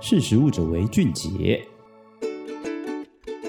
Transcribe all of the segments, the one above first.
识时务者为俊杰。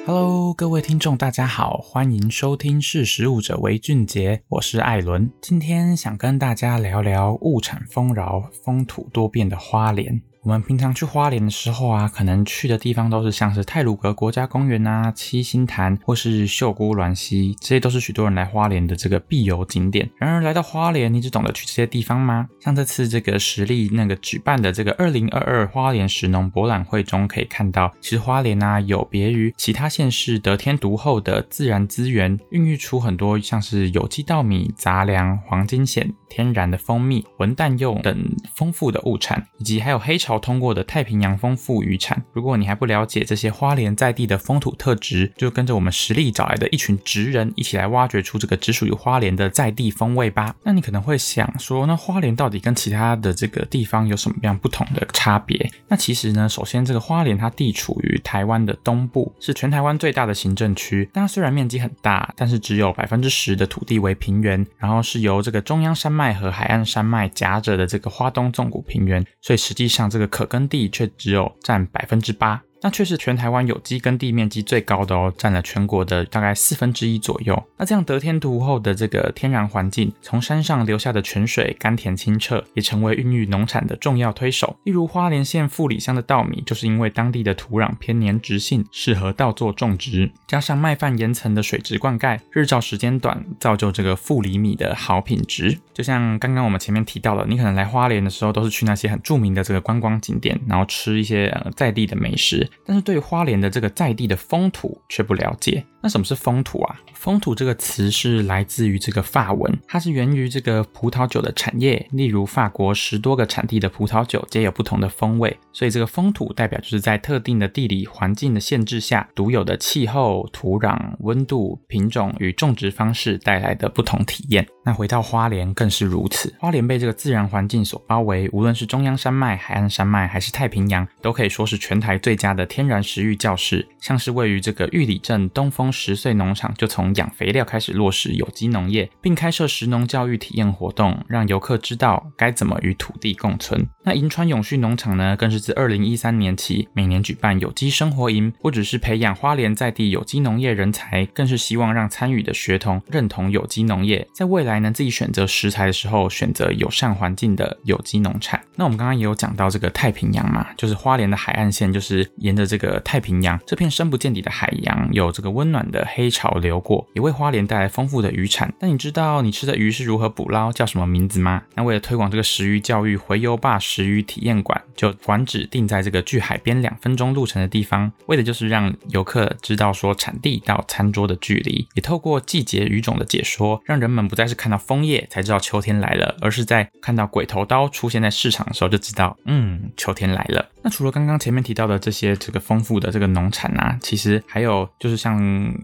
Hello，各位听众，大家好，欢迎收听《识时务者为俊杰》，我是艾伦。今天想跟大家聊聊物产丰饶、风土多变的花莲。我们平常去花莲的时候啊，可能去的地方都是像是太鲁阁国家公园啊、七星潭或是秀姑峦溪，这些都是许多人来花莲的这个必游景点。然而来到花莲，你只懂得去这些地方吗？像这次这个实力那个举办的这个二零二二花莲食农博览会中可以看到，其实花莲啊有别于其他县市得天独厚的自然资源，孕育出很多像是有机稻米、杂粮、黄金藓、天然的蜂蜜、文旦柚等丰富的物产，以及还有黑潮通过的太平洋丰富渔产。如果你还不了解这些花莲在地的风土特质，就跟着我们实力找来的一群职人一起来挖掘出这个只属于花莲的在地风味吧。那你可能会想说，那花莲到底跟其他的这个地方有什么样不同的差别？那其实呢，首先这个花莲它地处于台湾的东部，是全台湾最大的行政区。但它虽然面积很大，但是只有百分之十的土地为平原，然后是由这个中央山脉和海岸山脉夹着的这个花东纵谷平原，所以实际上这这个可耕地却只有占百分之八。那却是全台湾有机耕地面积最高的哦，占了全国的大概四分之一左右。那这样得天独厚的这个天然环境，从山上流下的泉水甘甜清澈，也成为孕育农产的重要推手。例如花莲县富里乡的稻米，就是因为当地的土壤偏黏质性，适合稻作种植，加上麦饭岩层的水质灌溉，日照时间短，造就这个富里米的好品质。就像刚刚我们前面提到的，你可能来花莲的时候，都是去那些很著名的这个观光景点，然后吃一些呃在地的美食。但是对花莲的这个在地的风土却不了解。那什么是风土啊？风土这个词是来自于这个法文，它是源于这个葡萄酒的产业。例如法国十多个产地的葡萄酒皆有不同的风味，所以这个风土代表就是在特定的地理环境的限制下，独有的气候、土壤、温度、品种与种植方式带来的不同体验。那回到花莲更是如此，花莲被这个自然环境所包围，无论是中央山脉、海岸山脉还是太平洋，都可以说是全台最佳的天然食育教室。像是位于这个玉里镇东风十岁农场，就从养肥料开始落实有机农业，并开设食农教育体验活动，让游客知道该怎么与土地共存。那银川永续农场呢，更是自二零一三年起每年举办有机生活营，不只是培养花莲在地有机农业人才，更是希望让参与的学童认同有机农业，在未来能自己选择食材的时候，选择友善环境的有机农产。那我们刚刚也有讲到这个太平洋嘛，就是花莲的海岸线，就是沿着这个太平洋这片深不见底的海洋，有这个温暖的黑潮流过，也为花莲带来丰富的渔产。那你知道你吃的鱼是如何捕捞，叫什么名字吗？那为了推广这个食鱼教育，回游坝食鱼体验馆就馆址定在这个距海边两分钟路程的地方，为的就是让游客知道说产地到餐桌的距离，也透过季节鱼种的解说，让人们不再是看到枫叶才知道秋天来了，而是在看到鬼头刀出现在市场的时候就知道，嗯，秋天来了。那除了刚刚前面提到的这些这个丰富的这个农产啊，其实还有就是像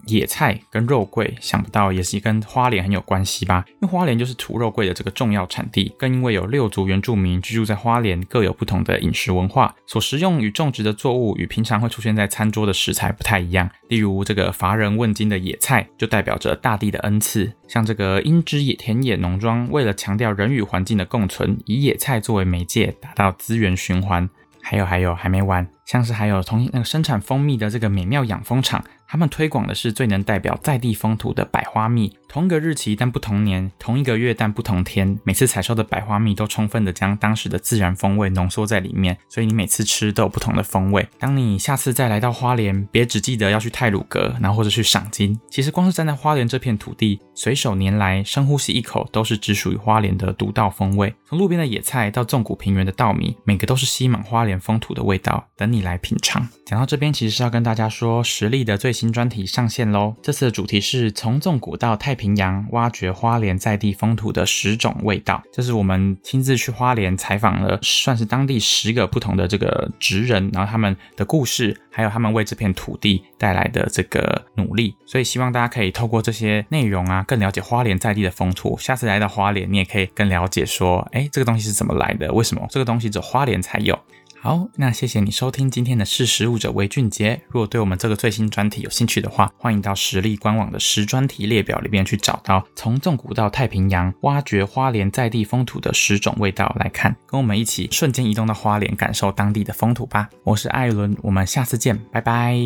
野菜跟肉桂，想不到也是跟花莲很有关系吧？因为花莲就是土肉桂的这个重要产地，更因为有六族原住民居住在花莲，各有不同的饮食文化，所食用与种植的作物与平常会出现在餐桌的食材不太一样。例如这个乏人问津的野菜，就代表着大地的恩赐。像这个英之野田野农庄，为了强调人与环境的共存，以野菜作为媒介，达到资源循环。还有还有还没完，像是还有同那个生产蜂蜜的这个美妙养蜂场。他们推广的是最能代表在地风土的百花蜜，同一个日期但不同年，同一个月但不同天，每次采收的百花蜜都充分的将当时的自然风味浓缩在里面，所以你每次吃都有不同的风味。当你下次再来到花莲，别只记得要去太鲁阁，然后或者去赏金，其实光是站在花莲这片土地，随手拈来，深呼吸一口，都是只属于花莲的独到风味。从路边的野菜到纵谷平原的稻米，每个都是吸满花莲风土的味道，等你来品尝。讲到这边，其实是要跟大家说，实力的最新专题上线喽！这次的主题是从纵谷到太平洋，挖掘花莲在地风土的十种味道。这是我们亲自去花莲采访了，算是当地十个不同的这个职人，然后他们的故事，还有他们为这片土地带来的这个努力。所以希望大家可以透过这些内容啊，更了解花莲在地的风土。下次来到花莲，你也可以更了解说，哎，这个东西是怎么来的？为什么这个东西只有花莲才有？好，那谢谢你收听今天的识食物者为俊杰。如果对我们这个最新专题有兴趣的话，欢迎到食力官网的食专题列表里面去找到从纵谷到太平洋，挖掘花莲在地风土的十种味道来看，跟我们一起瞬间移动到花莲，感受当地的风土吧。我是艾伦，我们下次见，拜拜。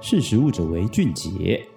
识食物者为俊杰。